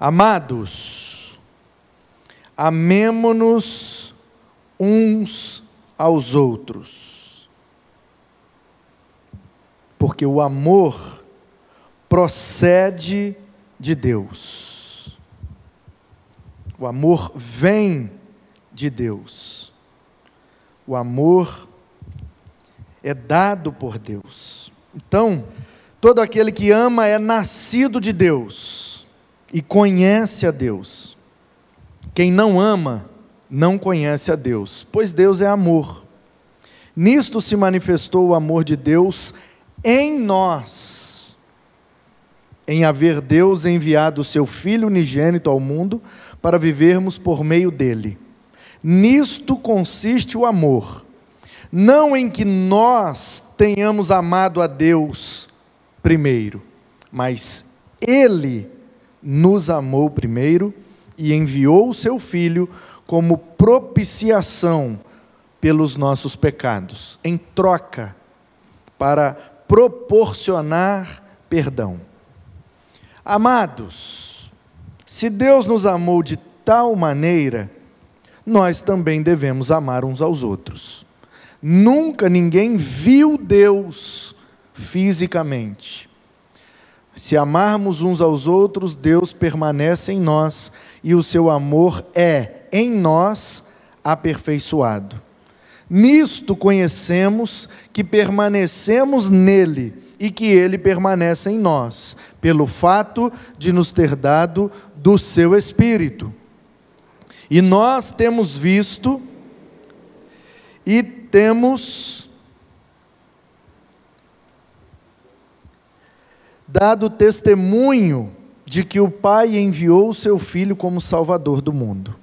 Amados, amemo-nos uns aos outros, porque o amor procede de Deus. O amor vem de Deus. O amor é dado por Deus. Então, todo aquele que ama é nascido de Deus e conhece a Deus. Quem não ama, não conhece a Deus, pois Deus é amor. Nisto se manifestou o amor de Deus em nós, em haver Deus enviado o seu Filho unigênito ao mundo para vivermos por meio dele. Nisto consiste o amor, não em que nós tenhamos amado a Deus primeiro, mas Ele nos amou primeiro e enviou o seu Filho como propiciação pelos nossos pecados, em troca, para proporcionar perdão. Amados, se Deus nos amou de tal maneira, nós também devemos amar uns aos outros. Nunca ninguém viu Deus fisicamente. Se amarmos uns aos outros, Deus permanece em nós e o seu amor é em nós aperfeiçoado. Nisto conhecemos que permanecemos nele e que ele permanece em nós, pelo fato de nos ter dado do seu Espírito. E nós temos visto e temos dado testemunho de que o Pai enviou o seu Filho como Salvador do mundo.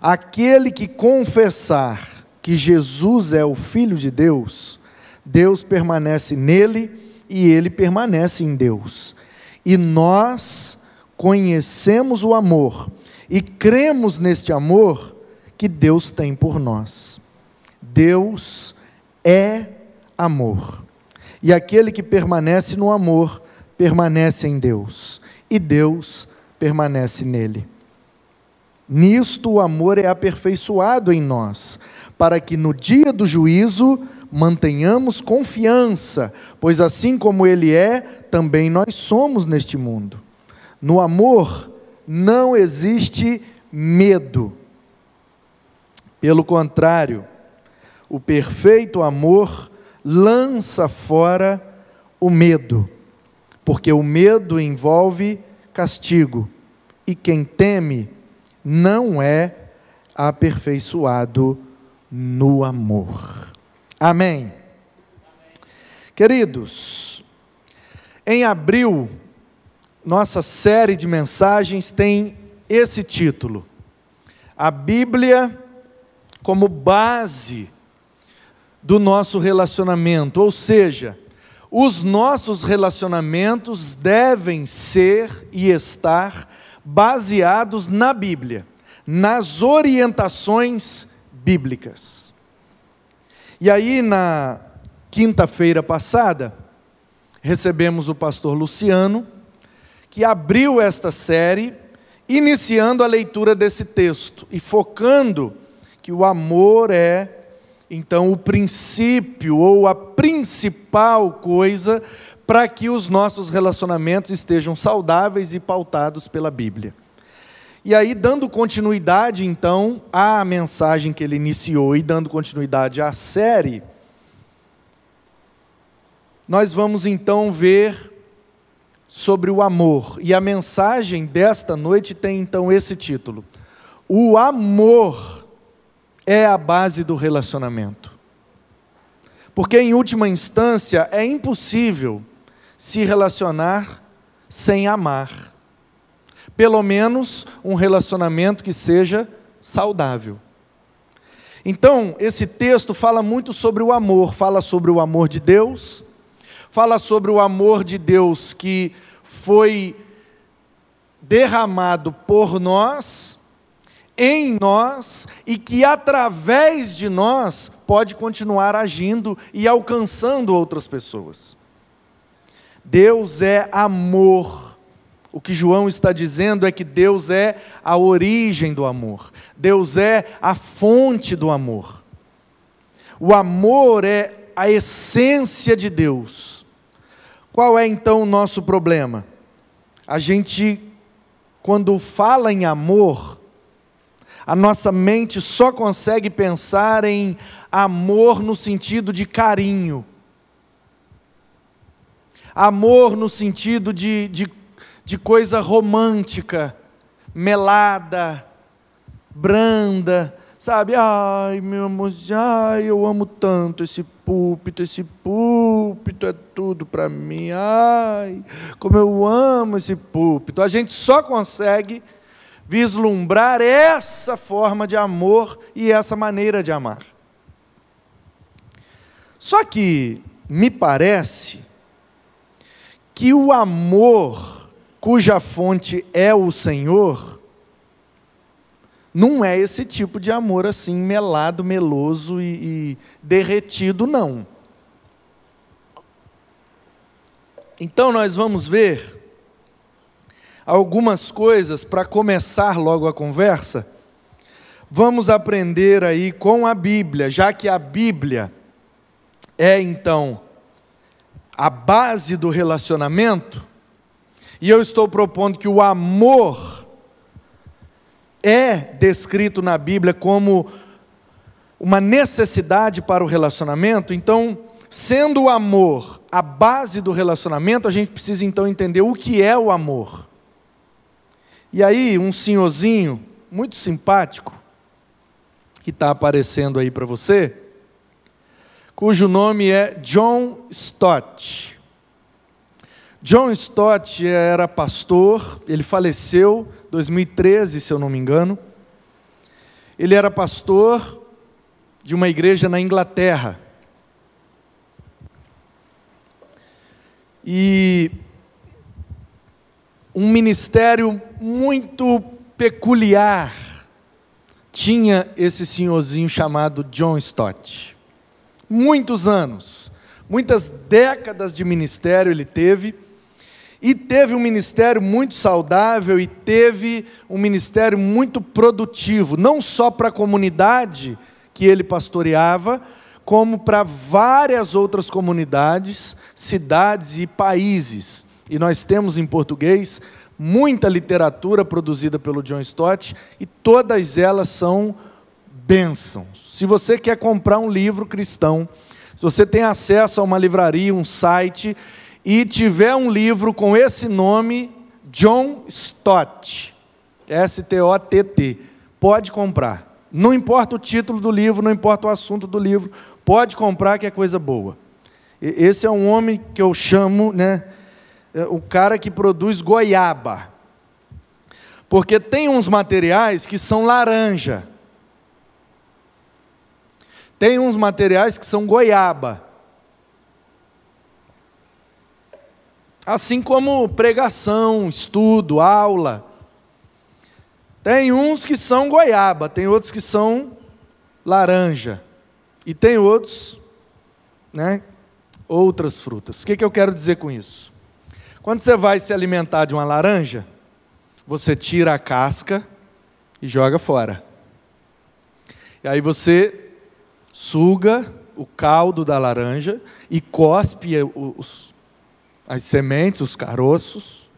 Aquele que confessar que Jesus é o Filho de Deus, Deus permanece nele e ele permanece em Deus. E nós conhecemos o amor e cremos neste amor que Deus tem por nós. Deus é amor. E aquele que permanece no amor, permanece em Deus. E Deus permanece nele. Nisto o amor é aperfeiçoado em nós, para que no dia do juízo mantenhamos confiança, pois assim como Ele é, também nós somos neste mundo. No amor, não existe medo. Pelo contrário, o perfeito amor lança fora o medo, porque o medo envolve castigo, e quem teme não é aperfeiçoado no amor. Amém. Queridos, em abril nossa série de mensagens tem esse título: A Bíblia como base do nosso relacionamento, ou seja, os nossos relacionamentos devem ser e estar baseados na Bíblia, nas orientações bíblicas. E aí, na quinta-feira passada, recebemos o pastor Luciano, que abriu esta série, iniciando a leitura desse texto e focando que o amor é, então, o princípio ou a principal coisa para que os nossos relacionamentos estejam saudáveis e pautados pela Bíblia. E aí, dando continuidade, então, à mensagem que ele iniciou e dando continuidade à série, nós vamos então ver sobre o amor. E a mensagem desta noite tem então esse título: O amor é a base do relacionamento. Porque, em última instância, é impossível se relacionar sem amar. Pelo menos um relacionamento que seja saudável. Então, esse texto fala muito sobre o amor, fala sobre o amor de Deus, fala sobre o amor de Deus que foi derramado por nós, em nós, e que através de nós pode continuar agindo e alcançando outras pessoas. Deus é amor, O que João está dizendo é que Deus é a origem do amor, Deus é a fonte do amor. O amor é a essência de Deus. Qual é então o nosso problema? A gente, quando fala em amor, a nossa mente só consegue pensar em amor no sentido de carinho, amor no sentido de, de de coisa romântica, melada, branda, sabe? Ai, meu amor, ai, eu amo tanto esse púlpito, esse púlpito é tudo para mim. Ai, como eu amo esse púlpito. A gente só consegue vislumbrar essa forma de amor e essa maneira de amar. Só que me parece que o amor cuja fonte é o Senhor, não é esse tipo de amor assim, melado, meloso e, e derretido, não. Então nós vamos ver algumas coisas para começar logo a conversa. Vamos aprender aí com a Bíblia, já que a Bíblia é então a base do relacionamento, e eu estou propondo que o amor é descrito na Bíblia como uma necessidade para o relacionamento, então, sendo o amor a base do relacionamento, a gente precisa então entender o que é o amor. E aí, um senhorzinho muito simpático, que está aparecendo aí para você, cujo nome é John Stott. John Stott era pastor, ele faleceu em 2013, se eu não me engano. Ele era pastor de uma igreja na Inglaterra. E um ministério muito peculiar tinha esse senhorzinho chamado John Stott. Muitos anos, muitas décadas de ministério ele teve e teve um ministério muito saudável e teve um ministério muito produtivo, não só para a comunidade que ele pastoreava, como para várias outras comunidades, cidades e países. E nós temos em português muita literatura produzida pelo John Stott e todas elas são bênçãos. Se você quer comprar um livro cristão, se você tem acesso a uma livraria, um site, e tiver um livro com esse nome, John Stott, S-T-O-T-T, pode comprar. Não importa o título do livro, não importa o assunto do livro, pode comprar que é coisa boa. Esse é um homem que eu chamo, né, o cara que produz goiaba. Porque tem uns materiais que são laranja. Tem uns materiais que são goiaba. Assim como pregação, estudo, aula. Tem uns que são goiaba, tem outros que são laranja. E tem outros, né, outras frutas. O que, que eu quero dizer com isso? Quando você vai se alimentar de uma laranja, você tira a casca e joga fora. E aí você suga o caldo da laranja e cospe os, as sementes, os caroços,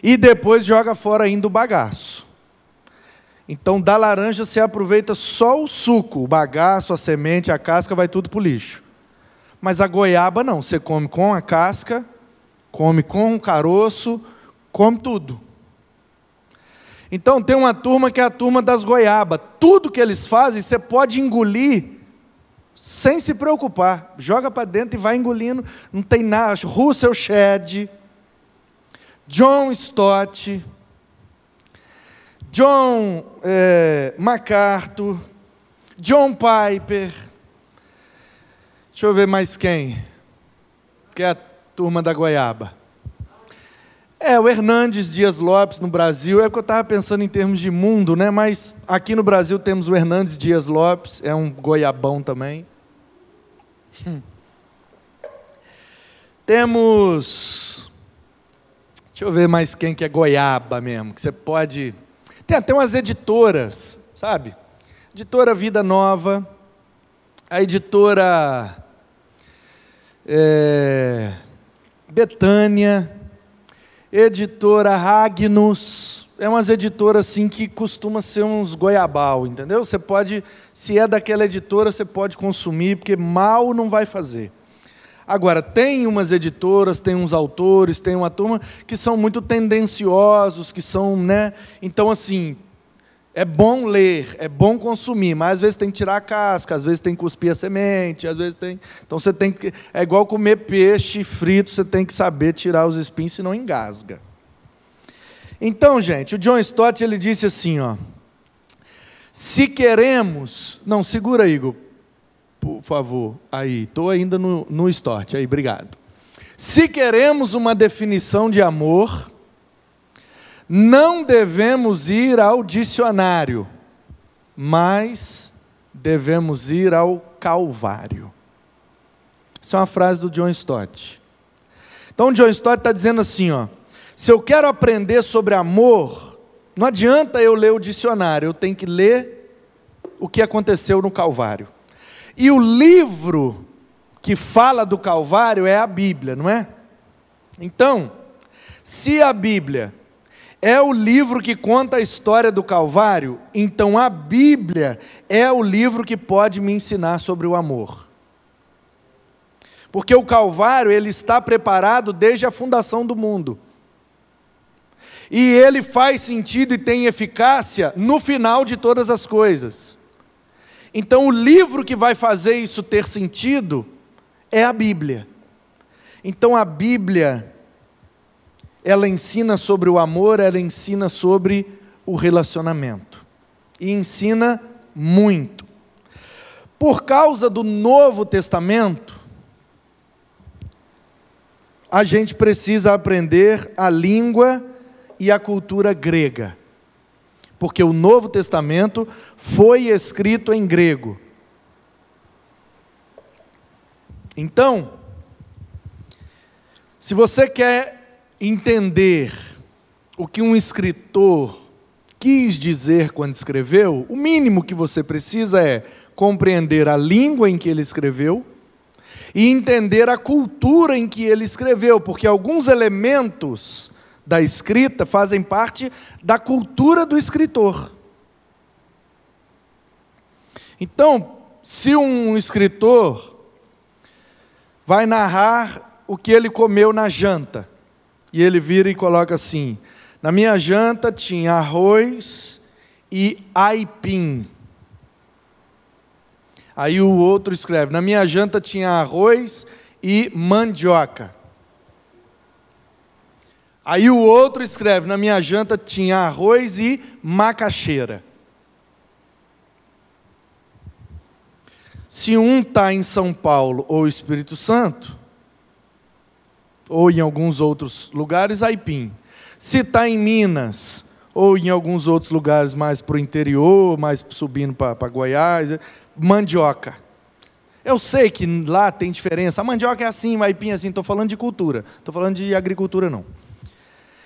e depois joga fora ainda o bagaço. Então, da laranja você aproveita só o suco, o bagaço, a semente, a casca, vai tudo para o lixo. Mas a goiaba não, você come com a casca, come com o caroço, come tudo. Então tem uma turma que é a turma das goiabas. Tudo que eles fazem, você pode engolir sem se preocupar. Joga para dentro e vai engolindo, não tem nada. Russell Shedd, John Stott, John é, MacArthur, John Piper. Deixa eu ver mais quem. Que é a turma da goiaba. É, o Hernandes Dias Lopes no Brasil, é que eu estava pensando em termos de mundo, né? Mas aqui no Brasil temos o Hernandes Dias Lopes, é um goiabão também. Hum. Temos Deixa eu ver mais quem que é goiaba mesmo, que você pode. Tem até umas editoras, sabe? Editora Vida Nova, a editora é, Betânia, editora Ragnus, é umas editoras assim que costuma ser uns goiabal, entendeu? Você pode, se é daquela editora, você pode consumir, porque mal não vai fazer. Agora, tem umas editoras, tem uns autores, tem uma turma que são muito tendenciosos, que são, né? Então, assim, é bom ler, é bom consumir, mas às vezes tem que tirar a casca, às vezes tem que cuspir a semente, às vezes tem. Então você tem que. É igual comer peixe frito, você tem que saber tirar os espinhos, senão engasga. Então, gente, o John Stott ele disse assim, ó. Se queremos. Não, segura, Igor por favor. Aí, estou ainda no, no start. Aí, obrigado. Se queremos uma definição de amor, não devemos ir ao dicionário, mas devemos ir ao Calvário. Essa é uma frase do John Stott. Então, John Stott está dizendo assim: ó, se eu quero aprender sobre amor, não adianta eu ler o dicionário, eu tenho que ler o que aconteceu no Calvário. E o livro que fala do Calvário é a Bíblia, não é? Então, se a Bíblia é o livro que conta a história do Calvário, então a Bíblia é o livro que pode me ensinar sobre o amor. Porque o Calvário, ele está preparado desde a fundação do mundo. E ele faz sentido e tem eficácia no final de todas as coisas. Então, o livro que vai fazer isso ter sentido é a Bíblia. Então, a Bíblia, ela ensina sobre o amor, ela ensina sobre o relacionamento. E ensina muito. Por causa do Novo Testamento, a gente precisa aprender a língua e a cultura grega porque o Novo Testamento foi escrito em grego. Então, se você quer entender o que um escritor quis dizer quando escreveu, o mínimo que você precisa é compreender a língua em que ele escreveu e entender a cultura em que ele escreveu, porque alguns elementos da escrita fazem parte da cultura do escritor. Então, se um escritor vai narrar o que ele comeu na janta, e ele vira e coloca assim: na minha janta tinha arroz e aipim. Aí o outro escreve: na minha janta tinha arroz e mandioca. Aí o outro escreve: na minha janta tinha arroz e macaxeira. Se um está em São Paulo ou Espírito Santo, ou em alguns outros lugares, aipim. Se está em Minas, ou em alguns outros lugares mais para o interior, mais subindo para Goiás, mandioca. Eu sei que lá tem diferença. A mandioca é assim, o aipim é assim. Estou falando de cultura, estou falando de agricultura não.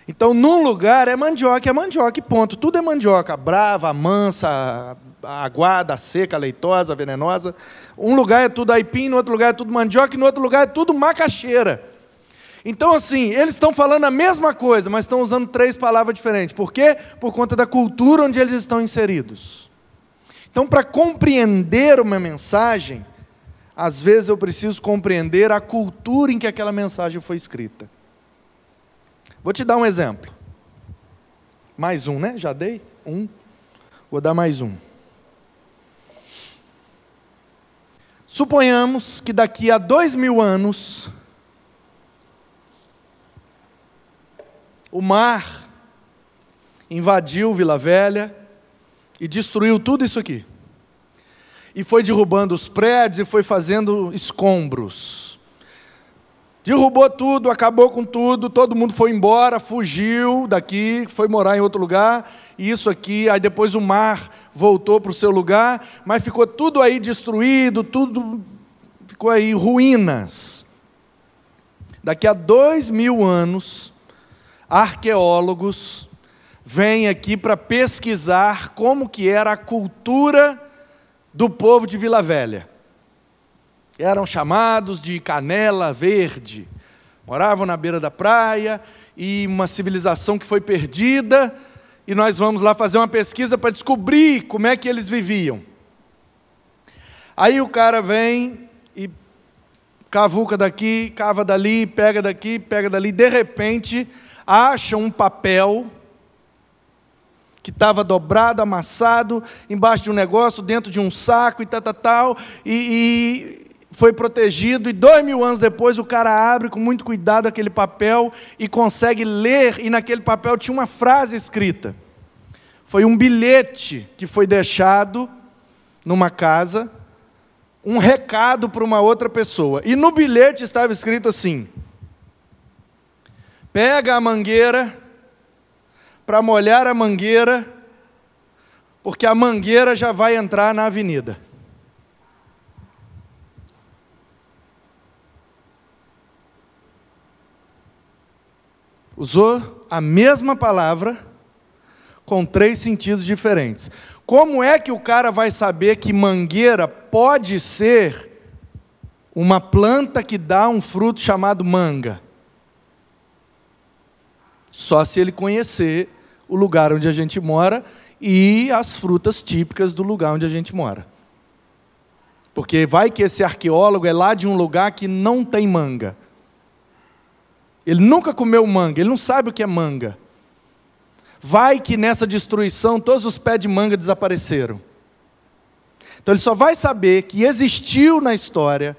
Então, num lugar é mandioca, é mandioca, ponto. Tudo é mandioca, brava, mansa, aguada, seca, leitosa, venenosa. Um lugar é tudo aipim, no outro lugar é tudo mandioca, e no outro lugar é tudo macaxeira. Então, assim, eles estão falando a mesma coisa, mas estão usando três palavras diferentes. Por quê? Por conta da cultura onde eles estão inseridos. Então, para compreender uma mensagem, às vezes eu preciso compreender a cultura em que aquela mensagem foi escrita. Vou te dar um exemplo. Mais um, né? Já dei? Um. Vou dar mais um. Suponhamos que daqui a dois mil anos, o mar invadiu Vila Velha e destruiu tudo isso aqui. E foi derrubando os prédios e foi fazendo escombros derrubou tudo, acabou com tudo, todo mundo foi embora, fugiu daqui, foi morar em outro lugar, isso aqui, aí depois o mar voltou para o seu lugar, mas ficou tudo aí destruído, tudo ficou aí ruínas. Daqui a dois mil anos, arqueólogos vêm aqui para pesquisar como que era a cultura do povo de Vila Velha. Eram chamados de canela verde. Moravam na beira da praia e uma civilização que foi perdida, e nós vamos lá fazer uma pesquisa para descobrir como é que eles viviam. Aí o cara vem e cavuca daqui, cava dali, pega daqui, pega dali, de repente acha um papel que estava dobrado, amassado, embaixo de um negócio, dentro de um saco e tal, tal, tal, e, e foi protegido, e dois mil anos depois o cara abre com muito cuidado aquele papel e consegue ler, e naquele papel tinha uma frase escrita. Foi um bilhete que foi deixado numa casa, um recado para uma outra pessoa. E no bilhete estava escrito assim: pega a mangueira para molhar a mangueira, porque a mangueira já vai entrar na avenida. Usou a mesma palavra com três sentidos diferentes. Como é que o cara vai saber que mangueira pode ser uma planta que dá um fruto chamado manga? Só se ele conhecer o lugar onde a gente mora e as frutas típicas do lugar onde a gente mora. Porque vai que esse arqueólogo é lá de um lugar que não tem manga. Ele nunca comeu manga, ele não sabe o que é manga. Vai que nessa destruição todos os pés de manga desapareceram. Então ele só vai saber que existiu na história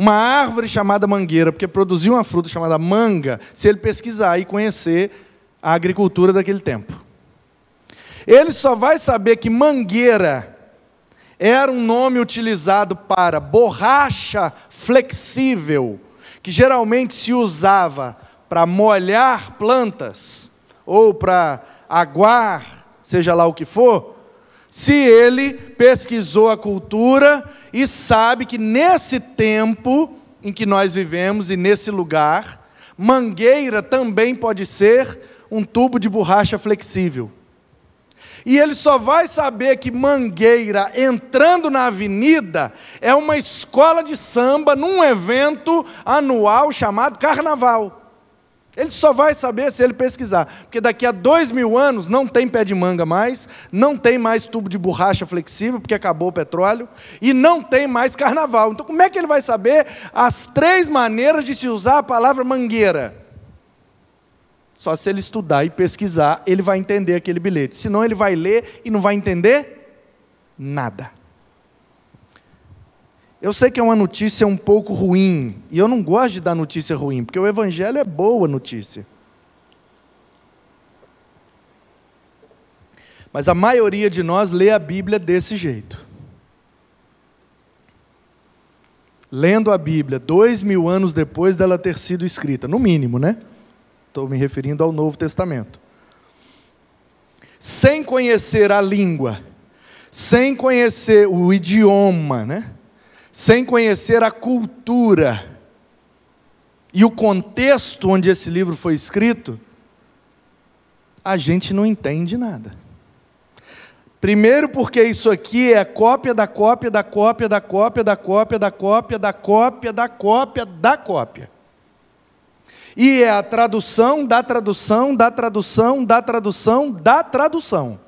uma árvore chamada mangueira, porque produziu uma fruta chamada manga, se ele pesquisar e conhecer a agricultura daquele tempo. Ele só vai saber que mangueira era um nome utilizado para borracha flexível, que geralmente se usava para molhar plantas ou para aguar, seja lá o que for, se ele pesquisou a cultura e sabe que nesse tempo em que nós vivemos e nesse lugar, mangueira também pode ser um tubo de borracha flexível. E ele só vai saber que Mangueira, entrando na avenida, é uma escola de samba num evento anual chamado Carnaval. Ele só vai saber se ele pesquisar, porque daqui a dois mil anos não tem pé de manga mais, não tem mais tubo de borracha flexível, porque acabou o petróleo, e não tem mais carnaval. Então, como é que ele vai saber as três maneiras de se usar a palavra mangueira? Só se ele estudar e pesquisar, ele vai entender aquele bilhete. Senão, ele vai ler e não vai entender nada. Eu sei que é uma notícia um pouco ruim, e eu não gosto de dar notícia ruim, porque o Evangelho é boa notícia. Mas a maioria de nós lê a Bíblia desse jeito. Lendo a Bíblia dois mil anos depois dela ter sido escrita, no mínimo, né? Estou me referindo ao Novo Testamento. Sem conhecer a língua, sem conhecer o idioma, né? Sem conhecer a cultura e o contexto onde esse livro foi escrito, a gente não entende nada. Primeiro, porque isso aqui é cópia da cópia da cópia da cópia da cópia da cópia da cópia da cópia da cópia. E é a tradução da tradução da tradução da tradução da tradução.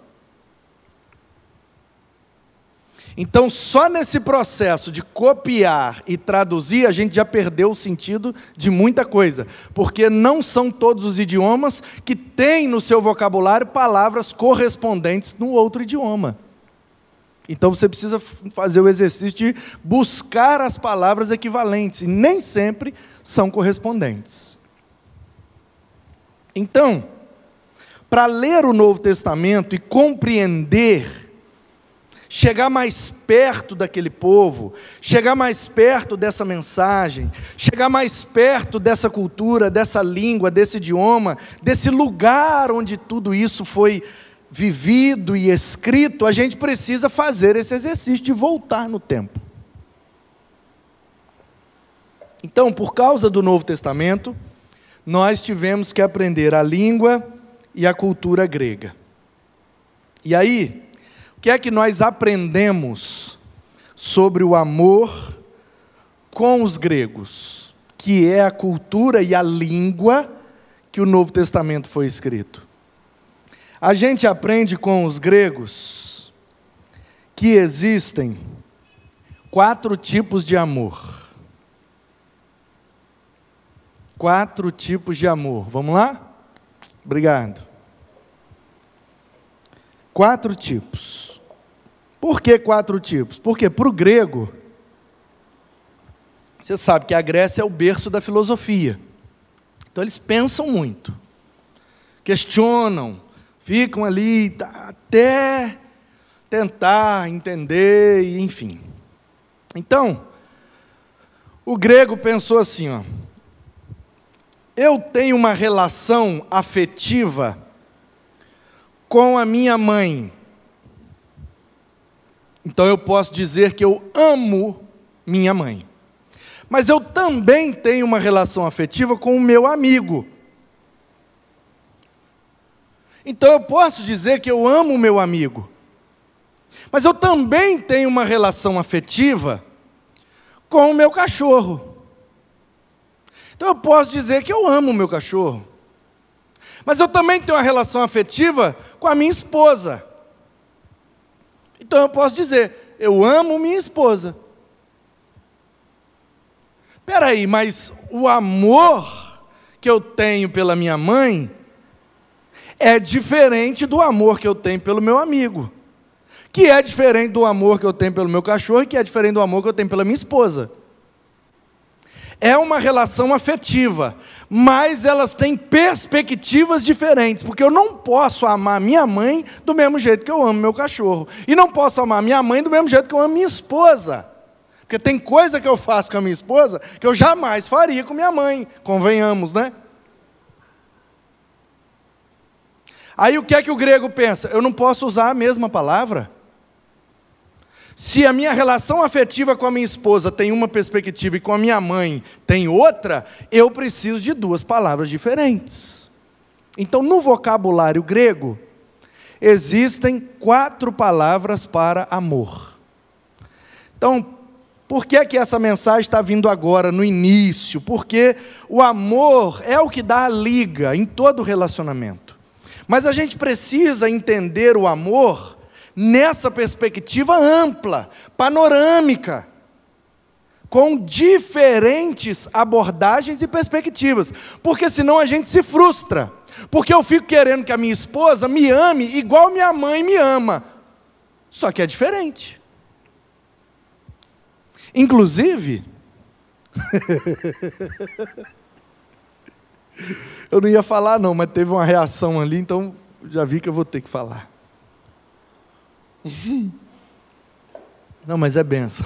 Então, só nesse processo de copiar e traduzir, a gente já perdeu o sentido de muita coisa, porque não são todos os idiomas que têm no seu vocabulário palavras correspondentes no outro idioma. Então você precisa fazer o exercício de buscar as palavras equivalentes, e nem sempre são correspondentes. Então, para ler o Novo Testamento e compreender chegar mais perto daquele povo, chegar mais perto dessa mensagem, chegar mais perto dessa cultura, dessa língua, desse idioma, desse lugar onde tudo isso foi vivido e escrito, a gente precisa fazer esse exercício de voltar no tempo. Então, por causa do Novo Testamento, nós tivemos que aprender a língua e a cultura grega. E aí, que é que nós aprendemos sobre o amor com os gregos, que é a cultura e a língua que o Novo Testamento foi escrito? A gente aprende com os gregos que existem quatro tipos de amor. Quatro tipos de amor. Vamos lá? Obrigado. Quatro tipos. Por que quatro tipos? Porque para o grego, você sabe que a Grécia é o berço da filosofia. Então eles pensam muito, questionam, ficam ali até tentar entender, e enfim. Então, o grego pensou assim, ó, eu tenho uma relação afetiva com a minha mãe. Então eu posso dizer que eu amo minha mãe. Mas eu também tenho uma relação afetiva com o meu amigo. Então eu posso dizer que eu amo o meu amigo. Mas eu também tenho uma relação afetiva com o meu cachorro. Então eu posso dizer que eu amo o meu cachorro. Mas eu também tenho uma relação afetiva com a minha esposa. Então eu posso dizer, eu amo minha esposa. Espera aí, mas o amor que eu tenho pela minha mãe é diferente do amor que eu tenho pelo meu amigo, que é diferente do amor que eu tenho pelo meu cachorro e que é diferente do amor que eu tenho pela minha esposa. É uma relação afetiva, mas elas têm perspectivas diferentes, porque eu não posso amar minha mãe do mesmo jeito que eu amo meu cachorro, e não posso amar minha mãe do mesmo jeito que eu amo minha esposa. Porque tem coisa que eu faço com a minha esposa que eu jamais faria com minha mãe, convenhamos, né? Aí o que é que o grego pensa? Eu não posso usar a mesma palavra? Se a minha relação afetiva com a minha esposa tem uma perspectiva e com a minha mãe tem outra, eu preciso de duas palavras diferentes. Então, no vocabulário grego, existem quatro palavras para amor. Então, por que, que essa mensagem está vindo agora, no início? Porque o amor é o que dá a liga em todo relacionamento. Mas a gente precisa entender o amor nessa perspectiva ampla, panorâmica, com diferentes abordagens e perspectivas, porque senão a gente se frustra. Porque eu fico querendo que a minha esposa me ame igual minha mãe me ama. Só que é diferente. Inclusive, eu não ia falar não, mas teve uma reação ali, então já vi que eu vou ter que falar. Não, mas é benção.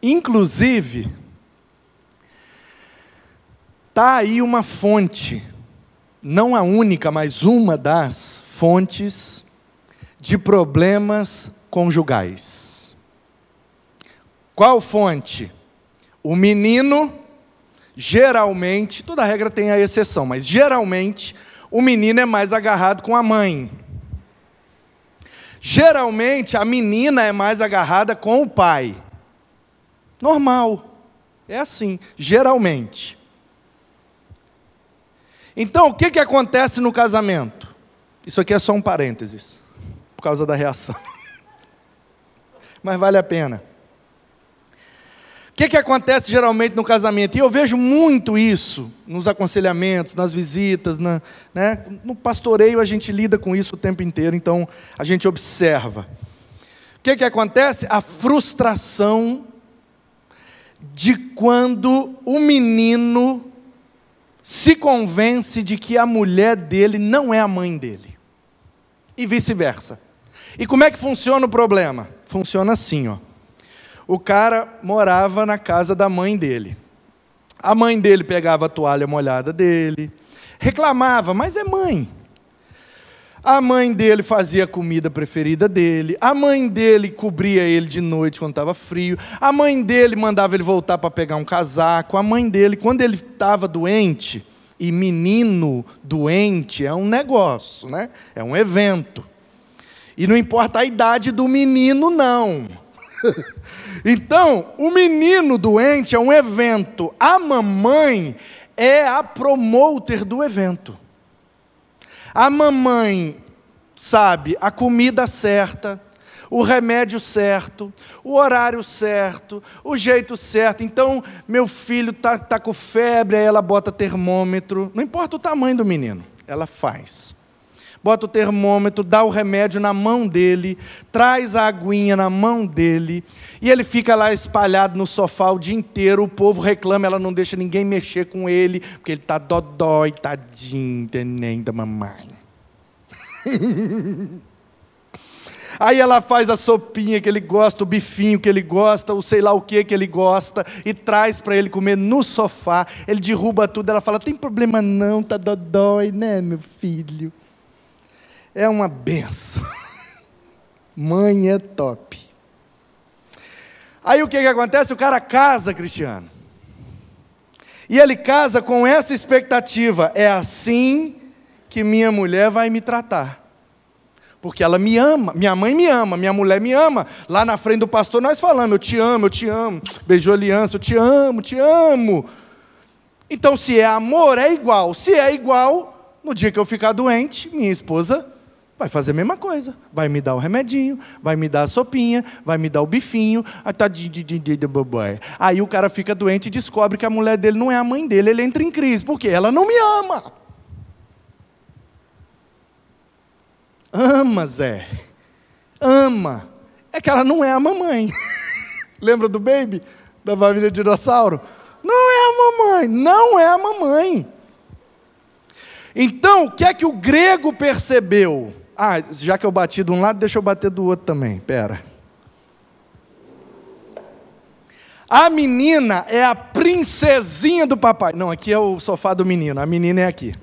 Inclusive, está aí uma fonte, não a única, mas uma das fontes de problemas conjugais. Qual fonte? O menino, geralmente, toda regra tem a exceção, mas geralmente o menino é mais agarrado com a mãe. Geralmente a menina é mais agarrada com o pai. Normal. É assim, geralmente. Então, o que, que acontece no casamento? Isso aqui é só um parênteses, por causa da reação. Mas vale a pena. O que, que acontece geralmente no casamento? E eu vejo muito isso nos aconselhamentos, nas visitas, na, né? no pastoreio a gente lida com isso o tempo inteiro, então a gente observa. O que, que acontece? A frustração de quando o menino se convence de que a mulher dele não é a mãe dele. E vice-versa. E como é que funciona o problema? Funciona assim, ó o cara morava na casa da mãe dele. A mãe dele pegava a toalha molhada dele, reclamava, mas é mãe. A mãe dele fazia a comida preferida dele. A mãe dele cobria ele de noite quando estava frio. A mãe dele mandava ele voltar para pegar um casaco. A mãe dele, quando ele estava doente, e menino doente é um negócio, né? É um evento. E não importa a idade do menino, não. então, o menino doente é um evento. A mamãe é a promoter do evento. A mamãe sabe a comida certa, o remédio certo, o horário certo, o jeito certo. Então, meu filho está tá com febre, aí ela bota termômetro. Não importa o tamanho do menino, ela faz. Bota o termômetro, dá o remédio na mão dele, traz a aguinha na mão dele, e ele fica lá espalhado no sofá o dia inteiro. O povo reclama, ela não deixa ninguém mexer com ele, porque ele está dodói, tadinho, neném da mamãe. Aí ela faz a sopinha que ele gosta, o bifinho que ele gosta, o sei lá o que que ele gosta, e traz para ele comer no sofá. Ele derruba tudo, ela fala: tem problema não, tá dodói, né, meu filho? É uma benção. Mãe é top. Aí o que, que acontece? O cara casa, Cristiano. E ele casa com essa expectativa: é assim que minha mulher vai me tratar. Porque ela me ama, minha mãe me ama, minha mulher me ama. Lá na frente do pastor nós falamos: Eu te amo, eu te amo. Beijou aliança, eu te amo, te amo. Então, se é amor, é igual. Se é igual, no dia que eu ficar doente, minha esposa vai fazer a mesma coisa. Vai me dar o remedinho, vai me dar a sopinha, vai me dar o bifinho. Tá Aí o cara fica doente e descobre que a mulher dele não é a mãe dele. Ele entra em crise, porque ela não me ama. Ama, Zé. Ama. É que ela não é a mamãe. Lembra do baby? Da família dinossauro? Não é a mamãe. Não é a mamãe. Então, o que é que o grego percebeu? Ah, já que eu bati de um lado, deixa eu bater do outro também. Pera. A menina é a princesinha do papai. Não, aqui é o sofá do menino. A menina é aqui.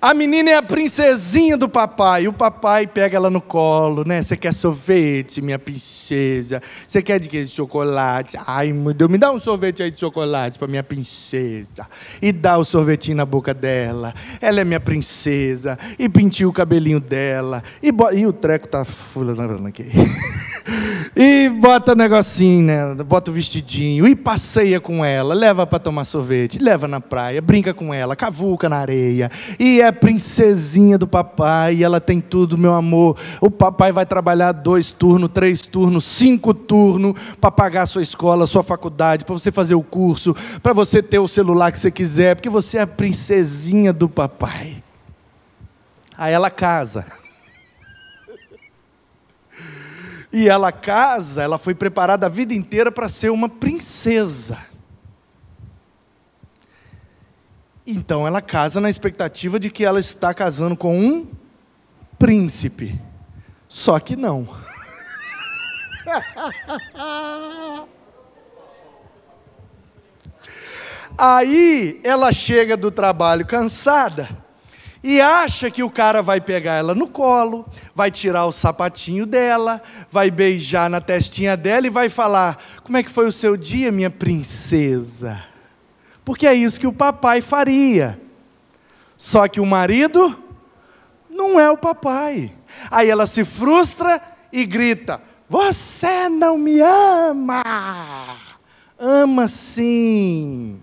A menina é a princesinha do papai. O papai pega ela no colo, né? Você quer sorvete, minha princesa? Você quer de que chocolate? Ai, meu Deus, me dá um sorvete aí de chocolate para minha princesa. E dá o sorvetinho na boca dela. Ela é minha princesa. E pintiu o cabelinho dela. E, bo... e o treco tá fulano aqui. e bota negocinho, né? Bota o vestidinho e passeia com ela, leva para tomar sorvete, leva na praia, brinca com ela, cavuca na areia. E é princesinha do papai, e ela tem tudo, meu amor. O papai vai trabalhar dois turnos, três turnos, cinco turnos para pagar a sua escola, a sua faculdade, para você fazer o curso, para você ter o celular que você quiser, porque você é a princesinha do papai. Aí ela casa. E ela casa, ela foi preparada a vida inteira para ser uma princesa. Então ela casa na expectativa de que ela está casando com um príncipe. Só que não. Aí ela chega do trabalho cansada e acha que o cara vai pegar ela no colo, vai tirar o sapatinho dela, vai beijar na testinha dela e vai falar: Como é que foi o seu dia, minha princesa? Porque é isso que o papai faria. Só que o marido não é o papai. Aí ela se frustra e grita: Você não me ama! Ama sim.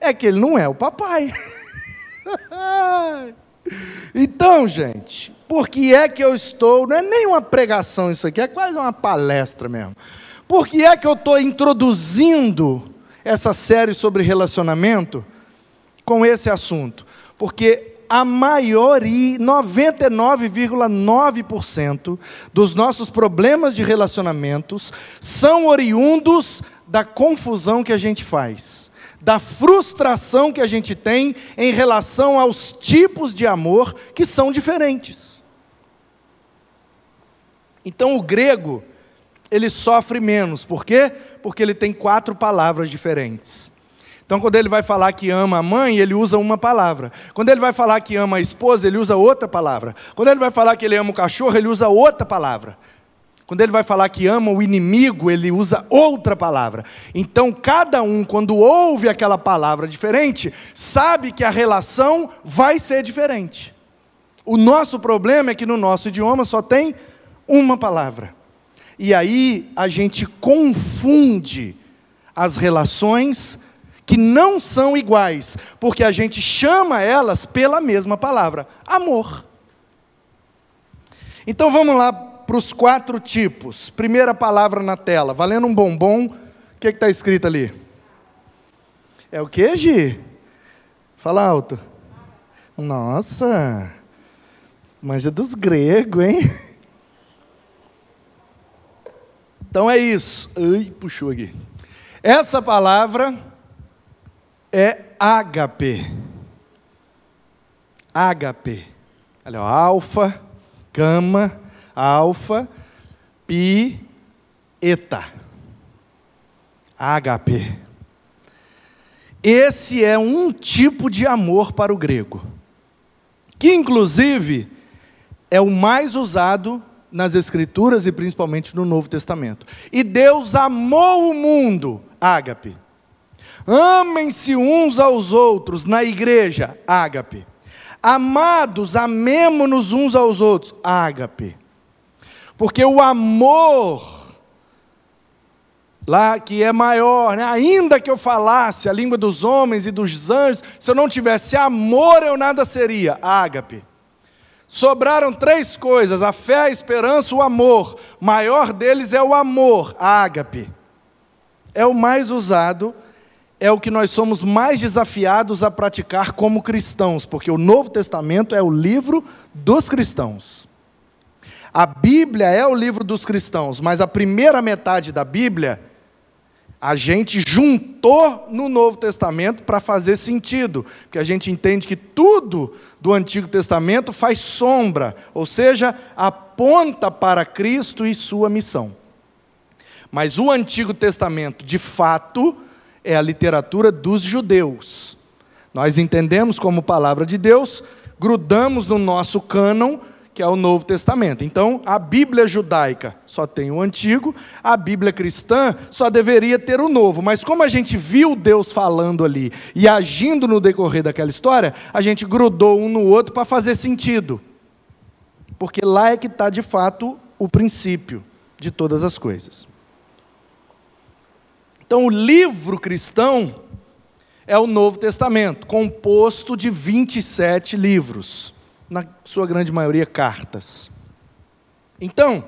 É que ele não é o papai. então, gente, por que é que eu estou. Não é nem uma pregação isso aqui, é quase uma palestra mesmo. Por que é que eu estou introduzindo essa série sobre relacionamento com esse assunto? Porque a maioria, 99,9% dos nossos problemas de relacionamentos são oriundos da confusão que a gente faz da frustração que a gente tem em relação aos tipos de amor que são diferentes. Então o grego, ele sofre menos, por quê? Porque ele tem quatro palavras diferentes. Então, quando ele vai falar que ama a mãe, ele usa uma palavra. Quando ele vai falar que ama a esposa, ele usa outra palavra. Quando ele vai falar que ele ama o cachorro, ele usa outra palavra. Quando ele vai falar que ama o inimigo, ele usa outra palavra. Então, cada um, quando ouve aquela palavra diferente, sabe que a relação vai ser diferente. O nosso problema é que no nosso idioma só tem uma palavra. E aí a gente confunde as relações que não são iguais, porque a gente chama elas pela mesma palavra: amor. Então vamos lá para os quatro tipos. Primeira palavra na tela, valendo um bombom. O que está escrito ali? É o que, Gi? Fala alto. Nossa, manja dos gregos, hein? Então é isso. Ai, puxou aqui. Essa palavra é ágape. Ágape. Olha, alfa, gama, alfa, pi, eta. HP. Esse é um tipo de amor para o grego, que inclusive é o mais usado nas Escrituras e principalmente no Novo Testamento. E Deus amou o mundo, ágape. Amem-se uns aos outros na igreja, ágape. Amados, amemo-nos uns aos outros, ágape. Porque o amor, lá que é maior, né? ainda que eu falasse a língua dos homens e dos anjos, se eu não tivesse amor, eu nada seria. Ágape. Sobraram três coisas: a fé, a esperança, o amor. Maior deles é o amor, ágape. É o mais usado, é o que nós somos mais desafiados a praticar como cristãos, porque o Novo Testamento é o livro dos cristãos. A Bíblia é o livro dos cristãos, mas a primeira metade da Bíblia a gente juntou no Novo Testamento para fazer sentido, porque a gente entende que tudo do Antigo Testamento faz sombra, ou seja, aponta para Cristo e sua missão. Mas o Antigo Testamento, de fato, é a literatura dos judeus. Nós entendemos como palavra de Deus, grudamos no nosso cânon que é o Novo Testamento. Então, a Bíblia judaica só tem o Antigo, a Bíblia cristã só deveria ter o Novo. Mas como a gente viu Deus falando ali e agindo no decorrer daquela história, a gente grudou um no outro para fazer sentido. Porque lá é que está de fato o princípio de todas as coisas. Então, o livro cristão é o Novo Testamento, composto de 27 livros na sua grande maioria, cartas. Então,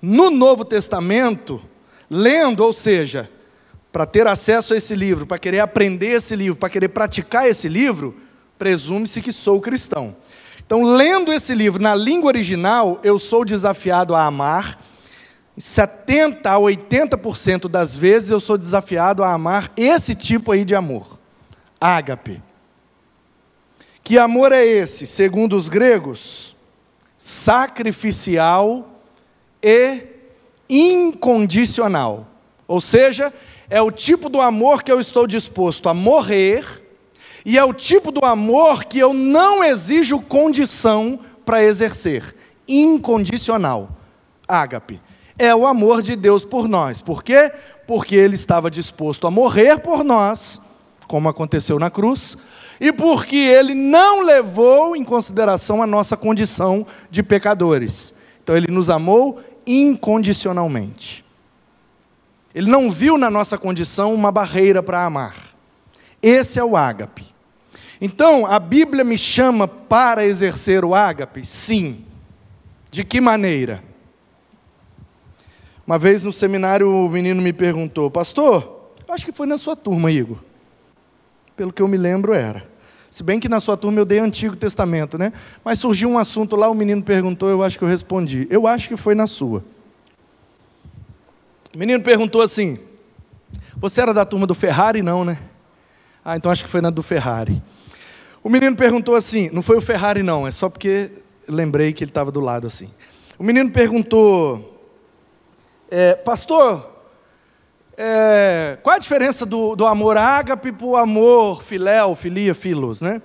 no Novo Testamento, lendo, ou seja, para ter acesso a esse livro, para querer aprender esse livro, para querer praticar esse livro, presume-se que sou cristão. Então, lendo esse livro na língua original, eu sou desafiado a amar. 70 a 80% das vezes eu sou desafiado a amar esse tipo aí de amor. Ágape. Que amor é esse, segundo os gregos? Sacrificial e incondicional. Ou seja, é o tipo do amor que eu estou disposto a morrer, e é o tipo do amor que eu não exijo condição para exercer. Incondicional. Ágape. É o amor de Deus por nós. Por quê? Porque ele estava disposto a morrer por nós, como aconteceu na cruz, e porque ele não levou em consideração a nossa condição de pecadores. Então ele nos amou incondicionalmente. Ele não viu na nossa condição uma barreira para amar. Esse é o ágape. Então, a Bíblia me chama para exercer o ágape? Sim. De que maneira? Uma vez no seminário o menino me perguntou, pastor, acho que foi na sua turma, Igor. Pelo que eu me lembro, era. Se bem que na sua turma eu dei Antigo Testamento, né? Mas surgiu um assunto lá, o menino perguntou, eu acho que eu respondi. Eu acho que foi na sua. O menino perguntou assim: Você era da turma do Ferrari? Não, né? Ah, então acho que foi na do Ferrari. O menino perguntou assim: Não foi o Ferrari, não, é só porque lembrei que ele estava do lado assim. O menino perguntou: é, Pastor, é, qual a diferença do, do amor ágape para o amor filéu, filia, filos, né?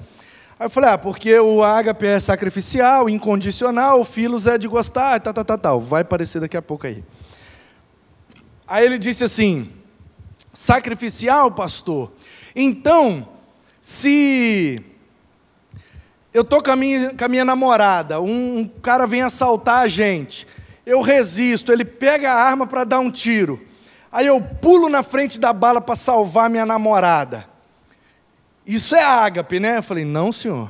Aí eu falei, ah, porque o ágape é sacrificial, incondicional, o filos é de gostar, tal, tal, tal, tal. Vai aparecer daqui a pouco aí. Aí ele disse assim, sacrificial, pastor? Então, se eu estou com, com, a minha namorada, um, um cara vem assaltar a gente, eu resisto, ele pega a arma para dar um tiro. Aí eu pulo na frente da bala para salvar minha namorada. Isso é ágape, né? Eu falei, não, senhor.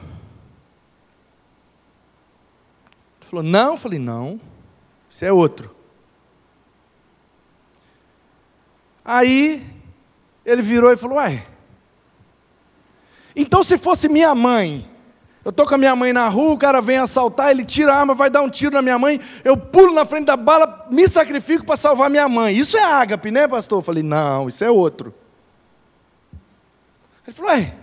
Ele falou, não. Eu falei, não. Isso é outro. Aí ele virou e falou, uai. Então se fosse minha mãe, eu estou com a minha mãe na rua, o cara vem assaltar, ele tira a arma, vai dar um tiro na minha mãe, eu pulo na frente da bala, me sacrifico para salvar minha mãe. Isso é ágape, né, pastor? Eu falei, não, isso é outro. Ele falou, é.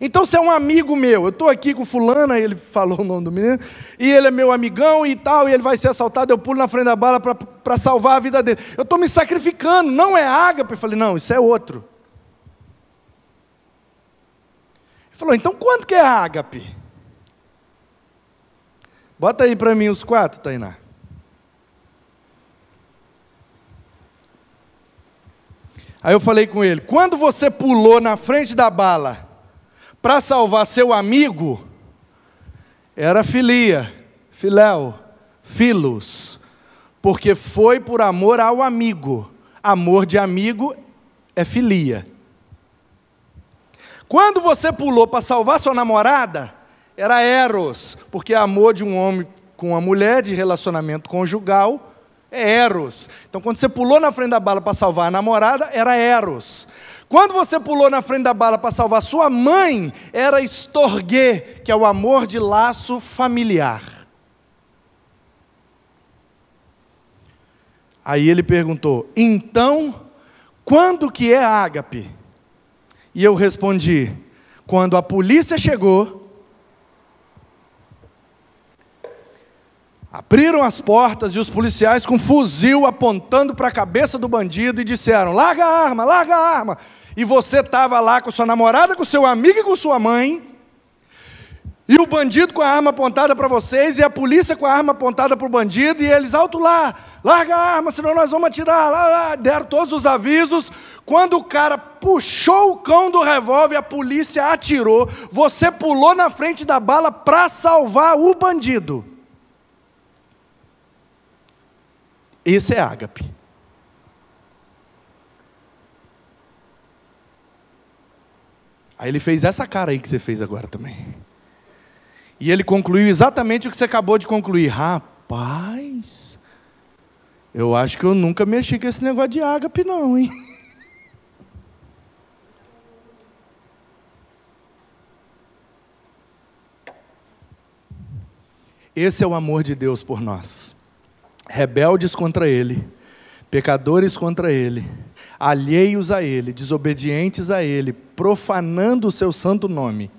Então você é um amigo meu, eu estou aqui com fulano, aí ele falou o nome do menino, e ele é meu amigão e tal, e ele vai ser assaltado, eu pulo na frente da bala para salvar a vida dele. Eu estou me sacrificando, não é ágape. Eu falei, não, isso é outro. Falou: então quanto que é ágape? Bota aí para mim os quatro, Tainá. Aí eu falei com ele: quando você pulou na frente da bala para salvar seu amigo, era filia, filéu, filos, porque foi por amor ao amigo. Amor de amigo é filia. Quando você pulou para salvar sua namorada, era eros, porque amor de um homem com uma mulher, de relacionamento conjugal, é eros. Então, quando você pulou na frente da bala para salvar a namorada, era eros. Quando você pulou na frente da bala para salvar sua mãe, era estorguê, que é o amor de laço familiar. Aí ele perguntou: então, quando que é ágape? E eu respondi: quando a polícia chegou, abriram as portas e os policiais com fuzil apontando para a cabeça do bandido e disseram: larga a arma, larga a arma. E você estava lá com sua namorada, com seu amigo e com sua mãe, e o bandido com a arma apontada para vocês, e a polícia com a arma apontada para o bandido, e eles, alto lá, larga a arma, senão nós vamos atirar. Lá, lá. Deram todos os avisos. Quando o cara puxou o cão do revólver, a polícia atirou, você pulou na frente da bala para salvar o bandido. Esse é ágape. Aí ele fez essa cara aí que você fez agora também. E ele concluiu exatamente o que você acabou de concluir. Rapaz, eu acho que eu nunca mexi com esse negócio de ágape, não, hein? Esse é o amor de Deus por nós. Rebeldes contra Ele, pecadores contra Ele, alheios a Ele, desobedientes a Ele, profanando o seu santo nome.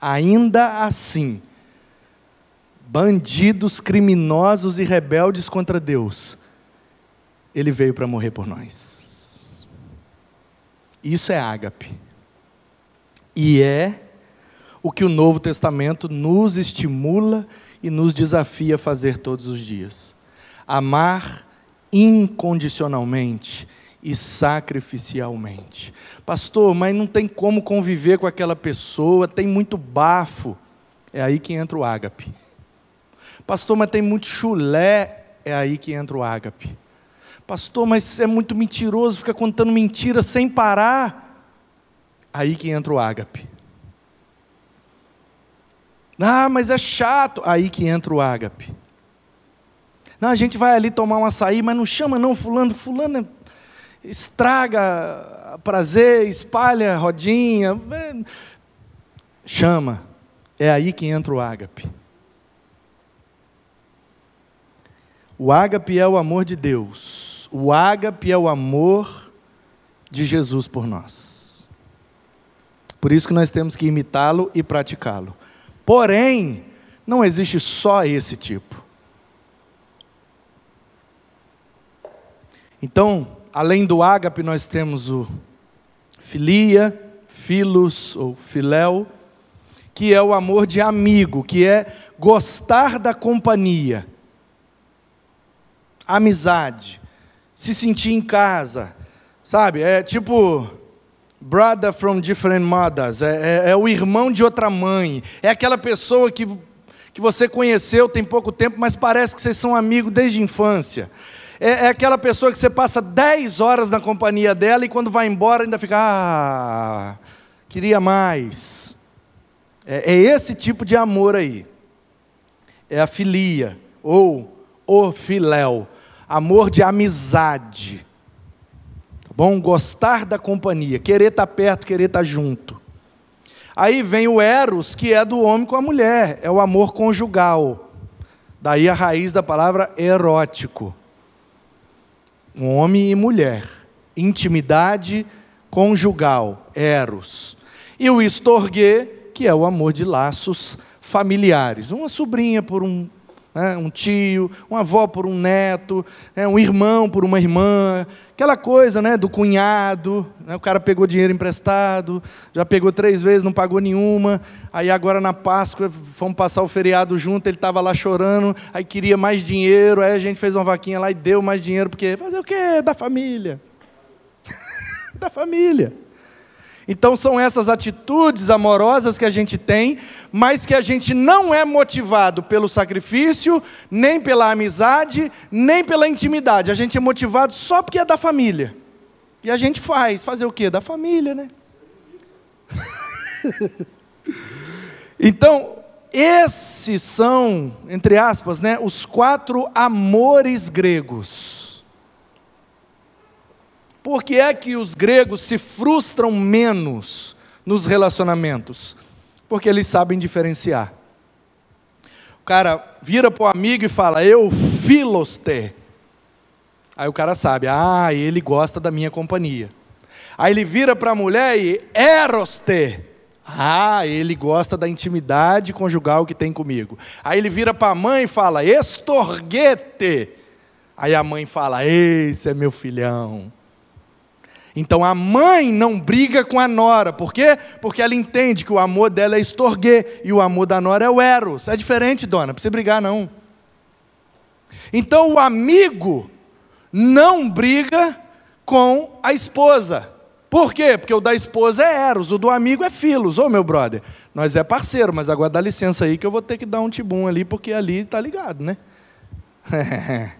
Ainda assim, bandidos, criminosos e rebeldes contra Deus, ele veio para morrer por nós. Isso é ágape. E é o que o Novo Testamento nos estimula e nos desafia a fazer todos os dias. Amar incondicionalmente e sacrificialmente. Pastor, mas não tem como conviver com aquela pessoa, tem muito bafo. É aí que entra o ágape. Pastor, mas tem muito chulé. É aí que entra o ágape. Pastor, mas é muito mentiroso, fica contando mentiras sem parar. Aí que entra o ágape. Ah, mas é chato. Aí que entra o ágape. Não, a gente vai ali tomar um açaí, mas não chama não fulano, fulano estraga prazer, espalha rodinha. Chama. É aí que entra o ágape. O ágape é o amor de Deus. O ágape é o amor de Jesus por nós. Por isso que nós temos que imitá-lo e praticá-lo. Porém, não existe só esse tipo. Então, além do ágape, nós temos o filia, filos ou filéu, que é o amor de amigo, que é gostar da companhia, amizade, se sentir em casa, sabe? É tipo brother from different mothers, é, é, é, o irmão de outra mãe, é aquela pessoa que, que você conheceu tem pouco tempo, mas parece que vocês são amigos desde a infância. É, é aquela pessoa que você passa 10 horas na companhia dela e quando vai embora ainda fica, ah, queria mais. É, é esse tipo de amor aí. É a filia, ou o filéu, amor de amizade bom? Gostar da companhia, querer estar perto, querer estar junto. Aí vem o eros, que é do homem com a mulher, é o amor conjugal. Daí a raiz da palavra erótico. Homem e mulher, intimidade conjugal, eros. E o estorgue, que é o amor de laços familiares. Uma sobrinha por um né? um tio, uma avó por um neto, né? um irmão por uma irmã, aquela coisa né? do cunhado, né? o cara pegou dinheiro emprestado, já pegou três vezes, não pagou nenhuma, aí agora na Páscoa fomos passar o feriado junto, ele estava lá chorando, aí queria mais dinheiro, aí a gente fez uma vaquinha lá e deu mais dinheiro, porque fazer o quê? Da família. da família. Então são essas atitudes amorosas que a gente tem, mas que a gente não é motivado pelo sacrifício, nem pela amizade, nem pela intimidade. A gente é motivado só porque é da família. E a gente faz, fazer o quê? Da família, né? então, esses são, entre aspas, né, os quatro amores gregos. Por que é que os gregos se frustram menos nos relacionamentos? Porque eles sabem diferenciar. O cara vira para o amigo e fala, eu filoste. Aí o cara sabe, ah, ele gosta da minha companhia. Aí ele vira para a mulher e eroste. Ah, ele gosta da intimidade conjugal que tem comigo. Aí ele vira para a mãe e fala, estorguete. Aí a mãe fala, esse é meu filhão. Então a mãe não briga com a nora, por quê? Porque ela entende que o amor dela é estorgue e o amor da nora é o eros. É diferente, dona, não precisa brigar não. Então o amigo não briga com a esposa. Por quê? Porque o da esposa é eros, o do amigo é filos. Ô meu brother, nós é parceiro, mas agora dá licença aí que eu vou ter que dar um tibum ali, porque ali tá ligado, né?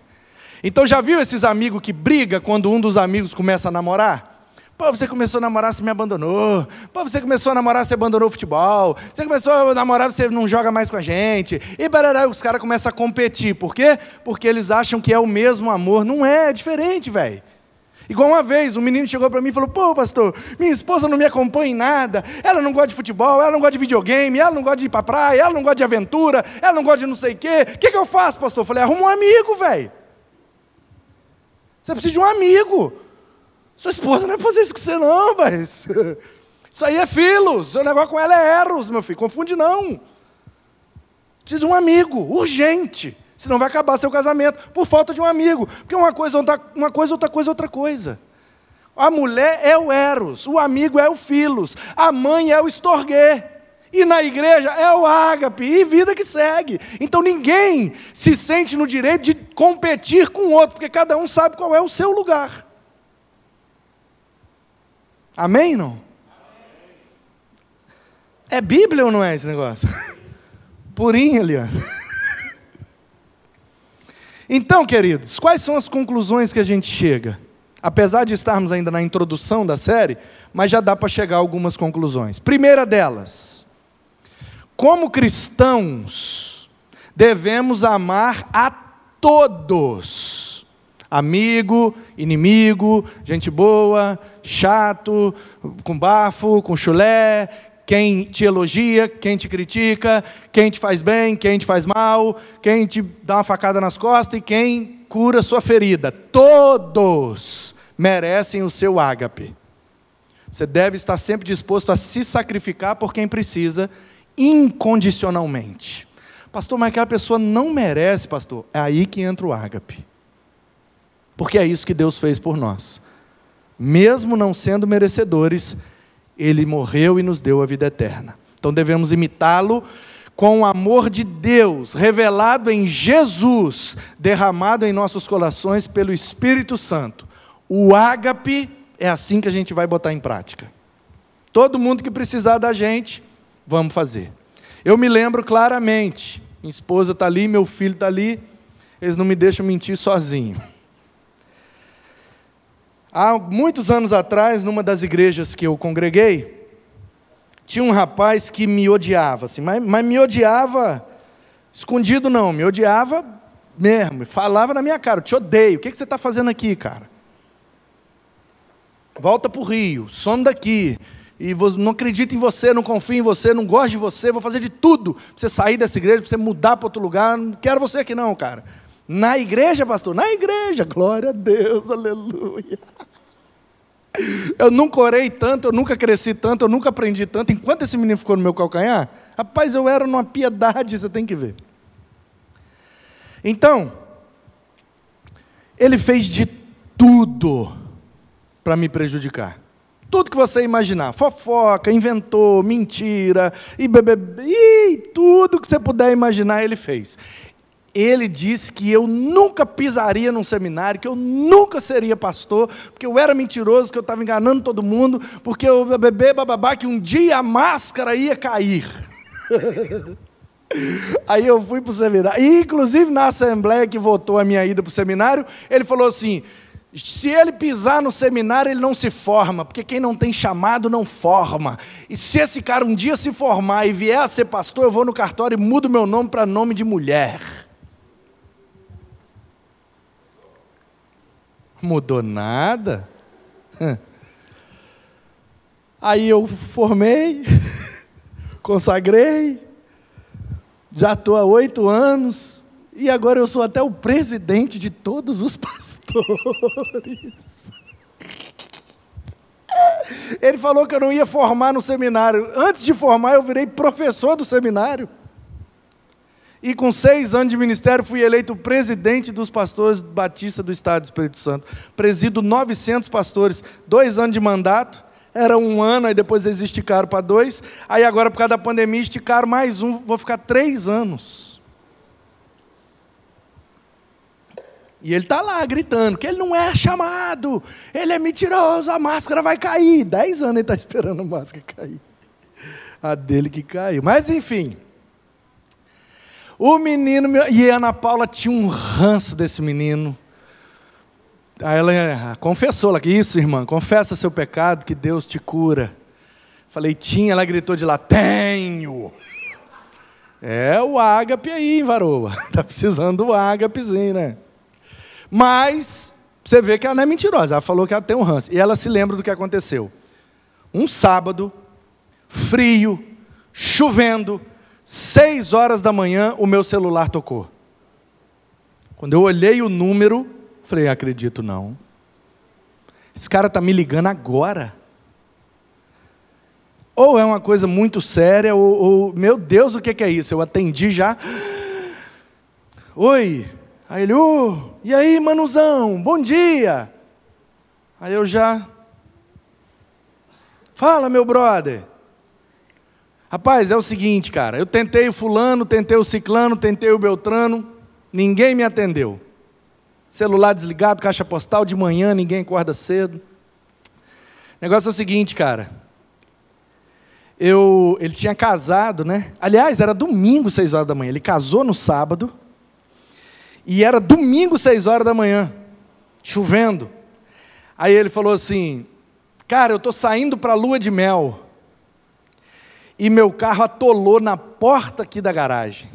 Então já viu esses amigos que brigam quando um dos amigos começa a namorar? Pô, você começou a namorar, você me abandonou. Pô, você começou a namorar, você abandonou o futebol. Você começou a namorar, você não joga mais com a gente. E barará, os caras começam a competir. Por quê? Porque eles acham que é o mesmo amor. Não é, é diferente, velho. Igual uma vez, um menino chegou para mim e falou: Pô, pastor, minha esposa não me acompanha em nada. Ela não gosta de futebol, ela não gosta de videogame, ela não gosta de ir para praia, ela não gosta de aventura, ela não gosta de não sei o quê. O que, que eu faço, pastor? Eu falei: Arruma um amigo, velho. Você precisa de um amigo. Sua esposa não é fazer isso com você, não, mas. Isso aí é filos. Seu negócio com ela é eros, meu filho. Confunde não. Precisa de um amigo, urgente. Senão vai acabar seu casamento por falta de um amigo. Porque uma coisa, outra, uma coisa, outra coisa, outra coisa. A mulher é o eros, o amigo é o filos, a mãe é o estorguê. E na igreja é o ágape, e vida que segue. Então ninguém se sente no direito de competir com o outro, porque cada um sabe qual é o seu lugar. Amém, não? É Bíblia ou não é esse negócio? Purinho, Eliane. Então, queridos, quais são as conclusões que a gente chega? Apesar de estarmos ainda na introdução da série, mas já dá para chegar a algumas conclusões. Primeira delas, como cristãos, devemos amar a todos. Amigo, inimigo, gente boa, chato, com bafo, com chulé, quem te elogia, quem te critica, quem te faz bem, quem te faz mal, quem te dá uma facada nas costas e quem cura sua ferida. Todos merecem o seu ágape. Você deve estar sempre disposto a se sacrificar por quem precisa incondicionalmente. Pastor, mas aquela pessoa não merece, pastor. É aí que entra o ágape. Porque é isso que Deus fez por nós. Mesmo não sendo merecedores, Ele morreu e nos deu a vida eterna. Então devemos imitá-lo com o amor de Deus revelado em Jesus, derramado em nossos corações pelo Espírito Santo. O ágape é assim que a gente vai botar em prática. Todo mundo que precisar da gente, vamos fazer. Eu me lembro claramente, minha esposa está ali, meu filho está ali, eles não me deixam mentir sozinho. Há muitos anos atrás, numa das igrejas que eu congreguei, tinha um rapaz que me odiava, assim, mas, mas me odiava escondido não, me odiava mesmo, falava na minha cara, te odeio, o que, que você está fazendo aqui, cara? Volta para o Rio, some daqui, e não acredito em você, não confio em você, não gosto de você, vou fazer de tudo para você sair dessa igreja, para você mudar para outro lugar, não quero você aqui não, cara. Na igreja, pastor? Na igreja, glória a Deus, aleluia. Eu nunca orei tanto, eu nunca cresci tanto, eu nunca aprendi tanto. Enquanto esse menino ficou no meu calcanhar, rapaz, eu era numa piedade, você tem que ver. Então, ele fez de tudo para me prejudicar. Tudo que você imaginar, fofoca, inventou, mentira, e bebê, e tudo que você puder imaginar, ele fez ele disse que eu nunca pisaria num seminário, que eu nunca seria pastor, porque eu era mentiroso, que eu estava enganando todo mundo, porque eu bebê bababá, que um dia a máscara ia cair. Aí eu fui para o seminário. E, inclusive, na assembleia que votou a minha ida para o seminário, ele falou assim: se ele pisar no seminário, ele não se forma, porque quem não tem chamado não forma. E se esse cara um dia se formar e vier a ser pastor, eu vou no cartório e mudo meu nome para nome de mulher. Mudou nada. Aí eu formei, consagrei, já estou há oito anos, e agora eu sou até o presidente de todos os pastores. Ele falou que eu não ia formar no seminário. Antes de formar, eu virei professor do seminário. E com seis anos de ministério, fui eleito presidente dos pastores batistas do Estado do Espírito Santo. Presido 900 pastores, dois anos de mandato. Era um ano, aí depois eles esticaram para dois. Aí agora, por causa da pandemia, esticaram mais um. Vou ficar três anos. E ele está lá gritando que ele não é chamado, ele é mentiroso, a máscara vai cair. Dez anos ele está esperando a máscara cair. A dele que caiu. Mas enfim. O menino, e a Ana Paula tinha um ranço desse menino. Aí ela ah, confessou, ela isso, irmã, confessa seu pecado que Deus te cura. Falei, tinha, ela gritou de lá, tenho. É o ágape aí, varoa. Tá precisando do ágapezinho, né? Mas, você vê que ela não é mentirosa, ela falou que ela tem um ranço. E ela se lembra do que aconteceu. Um sábado, frio, chovendo, Seis horas da manhã, o meu celular tocou. Quando eu olhei o número, falei: acredito não. Esse cara está me ligando agora. Ou é uma coisa muito séria, ou, ou meu Deus, o que, é isso? Eu atendi já. Oi. Aí ele, oh, e aí, manuzão, bom dia. Aí eu já. Fala, meu brother. Rapaz, é o seguinte, cara, eu tentei o fulano, tentei o ciclano, tentei o beltrano, ninguém me atendeu. Celular desligado, caixa postal de manhã, ninguém acorda cedo. O negócio é o seguinte, cara. Eu, ele tinha casado, né? Aliás, era domingo, seis horas da manhã. Ele casou no sábado. E era domingo, seis horas da manhã, chovendo. Aí ele falou assim: Cara, eu estou saindo para lua de mel e meu carro atolou na porta aqui da garagem.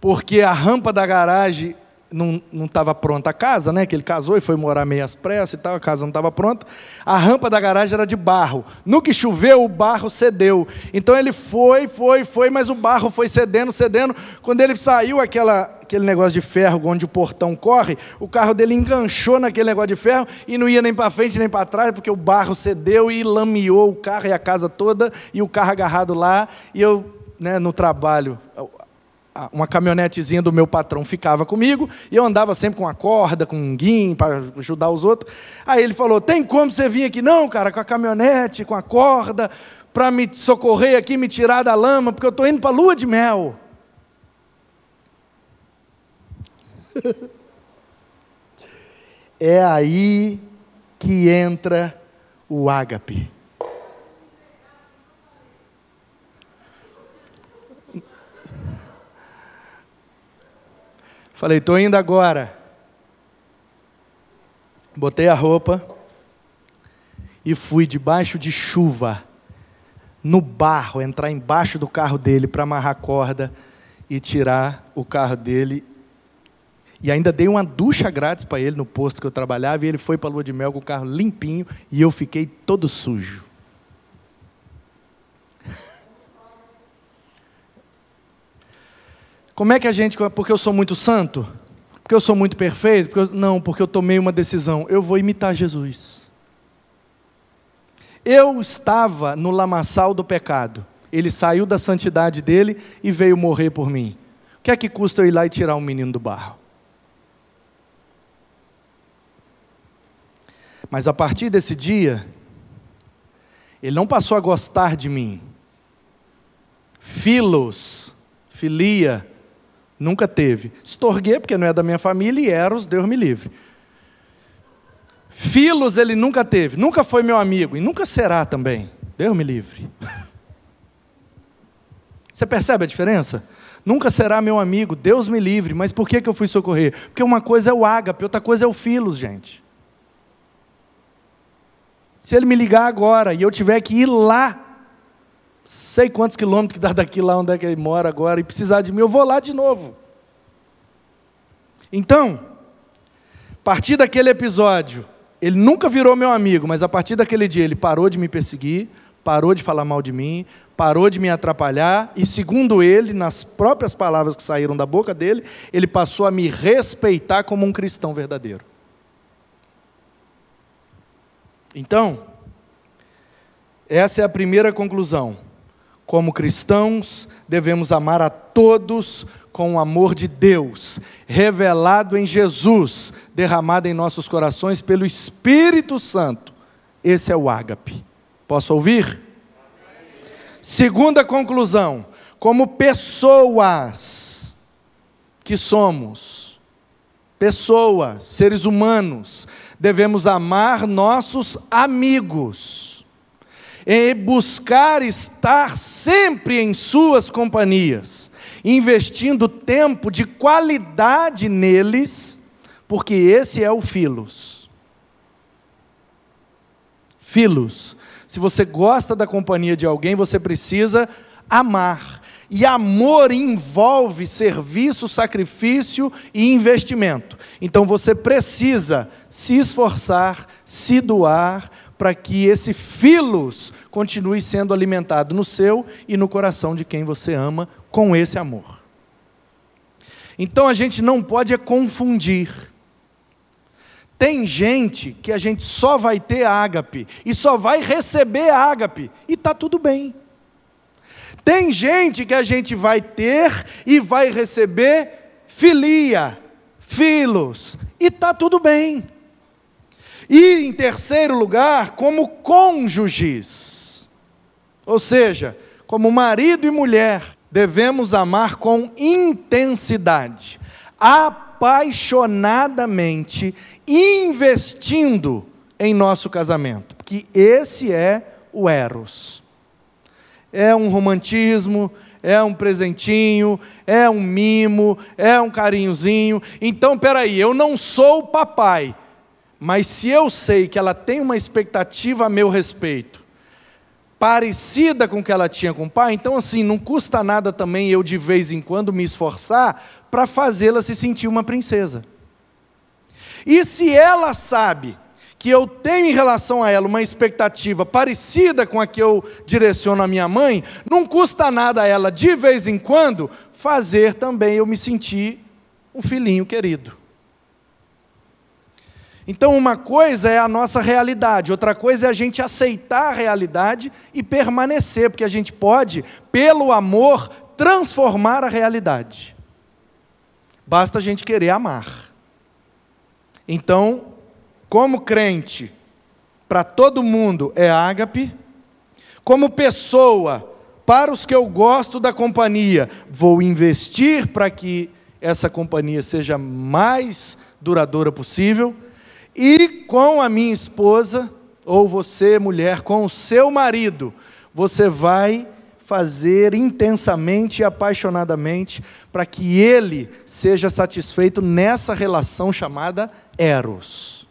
Porque a rampa da garagem não estava pronta a casa, né? Que ele casou e foi morar meio às pressas e tal, a casa não estava pronta. A rampa da garagem era de barro. No que choveu, o barro cedeu. Então ele foi, foi, foi, mas o barro foi cedendo, cedendo. Quando ele saiu aquela, aquele negócio de ferro onde o portão corre, o carro dele enganchou naquele negócio de ferro e não ia nem para frente nem para trás, porque o barro cedeu e lameou o carro e a casa toda, e o carro agarrado lá. E eu, né, no trabalho, uma caminhonetezinha do meu patrão ficava comigo, e eu andava sempre com uma corda, com um guim, para ajudar os outros. Aí ele falou: Tem como você vir aqui? Não, cara, com a caminhonete, com a corda, para me socorrer aqui, me tirar da lama, porque eu estou indo para a lua de mel. é aí que entra o ágape. Falei, estou indo agora. Botei a roupa e fui debaixo de chuva, no barro, entrar embaixo do carro dele para amarrar a corda e tirar o carro dele. E ainda dei uma ducha grátis para ele no posto que eu trabalhava e ele foi para a lua de mel com o carro limpinho e eu fiquei todo sujo. Como é que a gente, porque eu sou muito santo? Porque eu sou muito perfeito? Porque eu, não, porque eu tomei uma decisão. Eu vou imitar Jesus. Eu estava no lamaçal do pecado. Ele saiu da santidade dele e veio morrer por mim. O que é que custa eu ir lá e tirar um menino do barro? Mas a partir desse dia, ele não passou a gostar de mim. Filos, filia, Nunca teve. Estorguei, porque não é da minha família, e Eros, Deus me livre. Filos ele nunca teve, nunca foi meu amigo, e nunca será também. Deus me livre. Você percebe a diferença? Nunca será meu amigo, Deus me livre, mas por que, que eu fui socorrer? Porque uma coisa é o ágape, outra coisa é o filos, gente. Se ele me ligar agora e eu tiver que ir lá sei quantos quilômetros que dá daqui lá onde é que ele mora agora e precisar de mim, eu vou lá de novo. Então, a partir daquele episódio, ele nunca virou meu amigo, mas a partir daquele dia ele parou de me perseguir, parou de falar mal de mim, parou de me atrapalhar e, segundo ele, nas próprias palavras que saíram da boca dele, ele passou a me respeitar como um cristão verdadeiro. Então, essa é a primeira conclusão. Como cristãos, devemos amar a todos com o amor de Deus, revelado em Jesus, derramado em nossos corações pelo Espírito Santo. Esse é o ágape. Posso ouvir? Segunda conclusão: como pessoas que somos, pessoas, seres humanos, devemos amar nossos amigos em buscar estar sempre em suas companhias, investindo tempo de qualidade neles, porque esse é o Filos. Filos. Se você gosta da companhia de alguém, você precisa amar. E amor envolve serviço, sacrifício e investimento. Então você precisa se esforçar, se doar, para que esse filos continue sendo alimentado no seu e no coração de quem você ama com esse amor. Então a gente não pode é confundir. Tem gente que a gente só vai ter ágape e só vai receber ágape e está tudo bem. Tem gente que a gente vai ter e vai receber filia, filos, e está tudo bem. E, em terceiro lugar, como cônjuges. Ou seja, como marido e mulher, devemos amar com intensidade, apaixonadamente, investindo em nosso casamento. Que esse é o Eros. É um romantismo, é um presentinho, é um mimo, é um carinhozinho. Então, peraí, eu não sou o papai, mas se eu sei que ela tem uma expectativa a meu respeito, parecida com o que ela tinha com o pai, então assim, não custa nada também eu de vez em quando me esforçar para fazê-la se sentir uma princesa. E se ela sabe que eu tenho em relação a ela uma expectativa parecida com a que eu direciono à minha mãe, não custa nada a ela de vez em quando fazer também eu me sentir um filhinho querido. Então, uma coisa é a nossa realidade, outra coisa é a gente aceitar a realidade e permanecer, porque a gente pode, pelo amor, transformar a realidade. Basta a gente querer amar. Então, como crente, para todo mundo é ágape, como pessoa, para os que eu gosto da companhia, vou investir para que essa companhia seja mais duradoura possível, e com a minha esposa, ou você, mulher, com o seu marido, você vai fazer intensamente e apaixonadamente para que ele seja satisfeito nessa relação chamada Eros.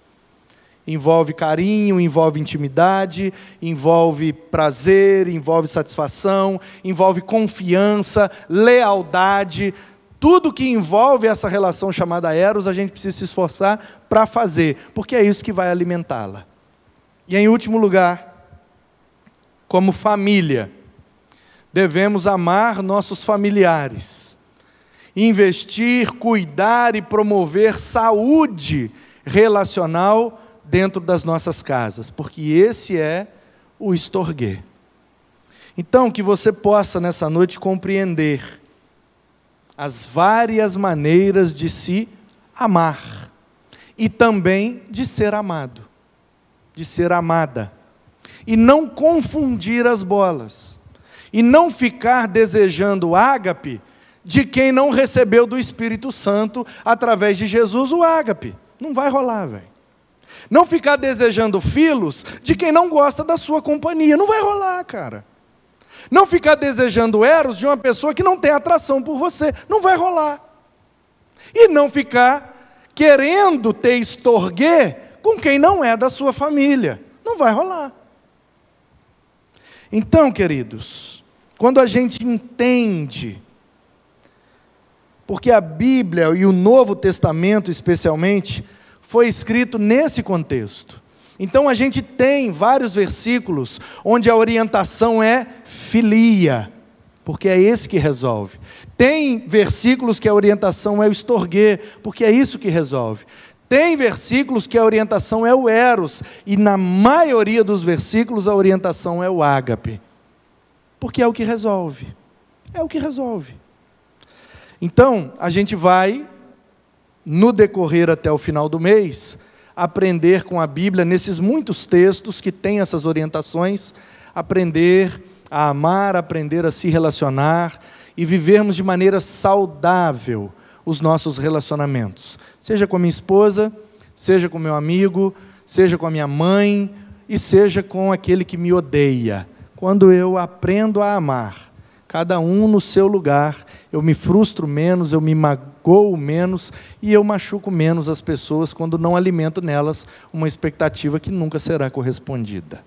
Envolve carinho, envolve intimidade, envolve prazer, envolve satisfação, envolve confiança, lealdade. Tudo que envolve essa relação chamada Eros, a gente precisa se esforçar para fazer, porque é isso que vai alimentá-la. E em último lugar, como família, devemos amar nossos familiares, investir, cuidar e promover saúde relacional dentro das nossas casas, porque esse é o estorguê. Então, que você possa nessa noite compreender as várias maneiras de se amar e também de ser amado, de ser amada. E não confundir as bolas, e não ficar desejando ágape de quem não recebeu do Espírito Santo através de Jesus o ágape. Não vai rolar, velho. Não ficar desejando filos de quem não gosta da sua companhia. Não vai rolar, cara. Não ficar desejando eros de uma pessoa que não tem atração por você. Não vai rolar. E não ficar querendo ter estorguê com quem não é da sua família. Não vai rolar. Então, queridos, quando a gente entende, porque a Bíblia e o Novo Testamento especialmente, foi escrito nesse contexto. Então a gente tem vários versículos onde a orientação é filia, porque é esse que resolve. Tem versículos que a orientação é o estorguê, porque é isso que resolve. Tem versículos que a orientação é o eros, e na maioria dos versículos a orientação é o ágape, porque é o que resolve. É o que resolve. Então, a gente vai no decorrer até o final do mês, aprender com a Bíblia, nesses muitos textos que têm essas orientações, aprender a amar, aprender a se relacionar e vivermos de maneira saudável os nossos relacionamentos, seja com a minha esposa, seja com meu amigo, seja com a minha mãe e seja com aquele que me odeia. Quando eu aprendo a amar, cada um no seu lugar, eu me frustro menos, eu me magoo menos e eu machuco menos as pessoas quando não alimento nelas uma expectativa que nunca será correspondida.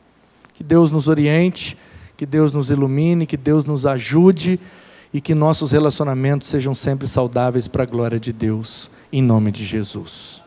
Que Deus nos oriente, que Deus nos ilumine, que Deus nos ajude e que nossos relacionamentos sejam sempre saudáveis para a glória de Deus, em nome de Jesus.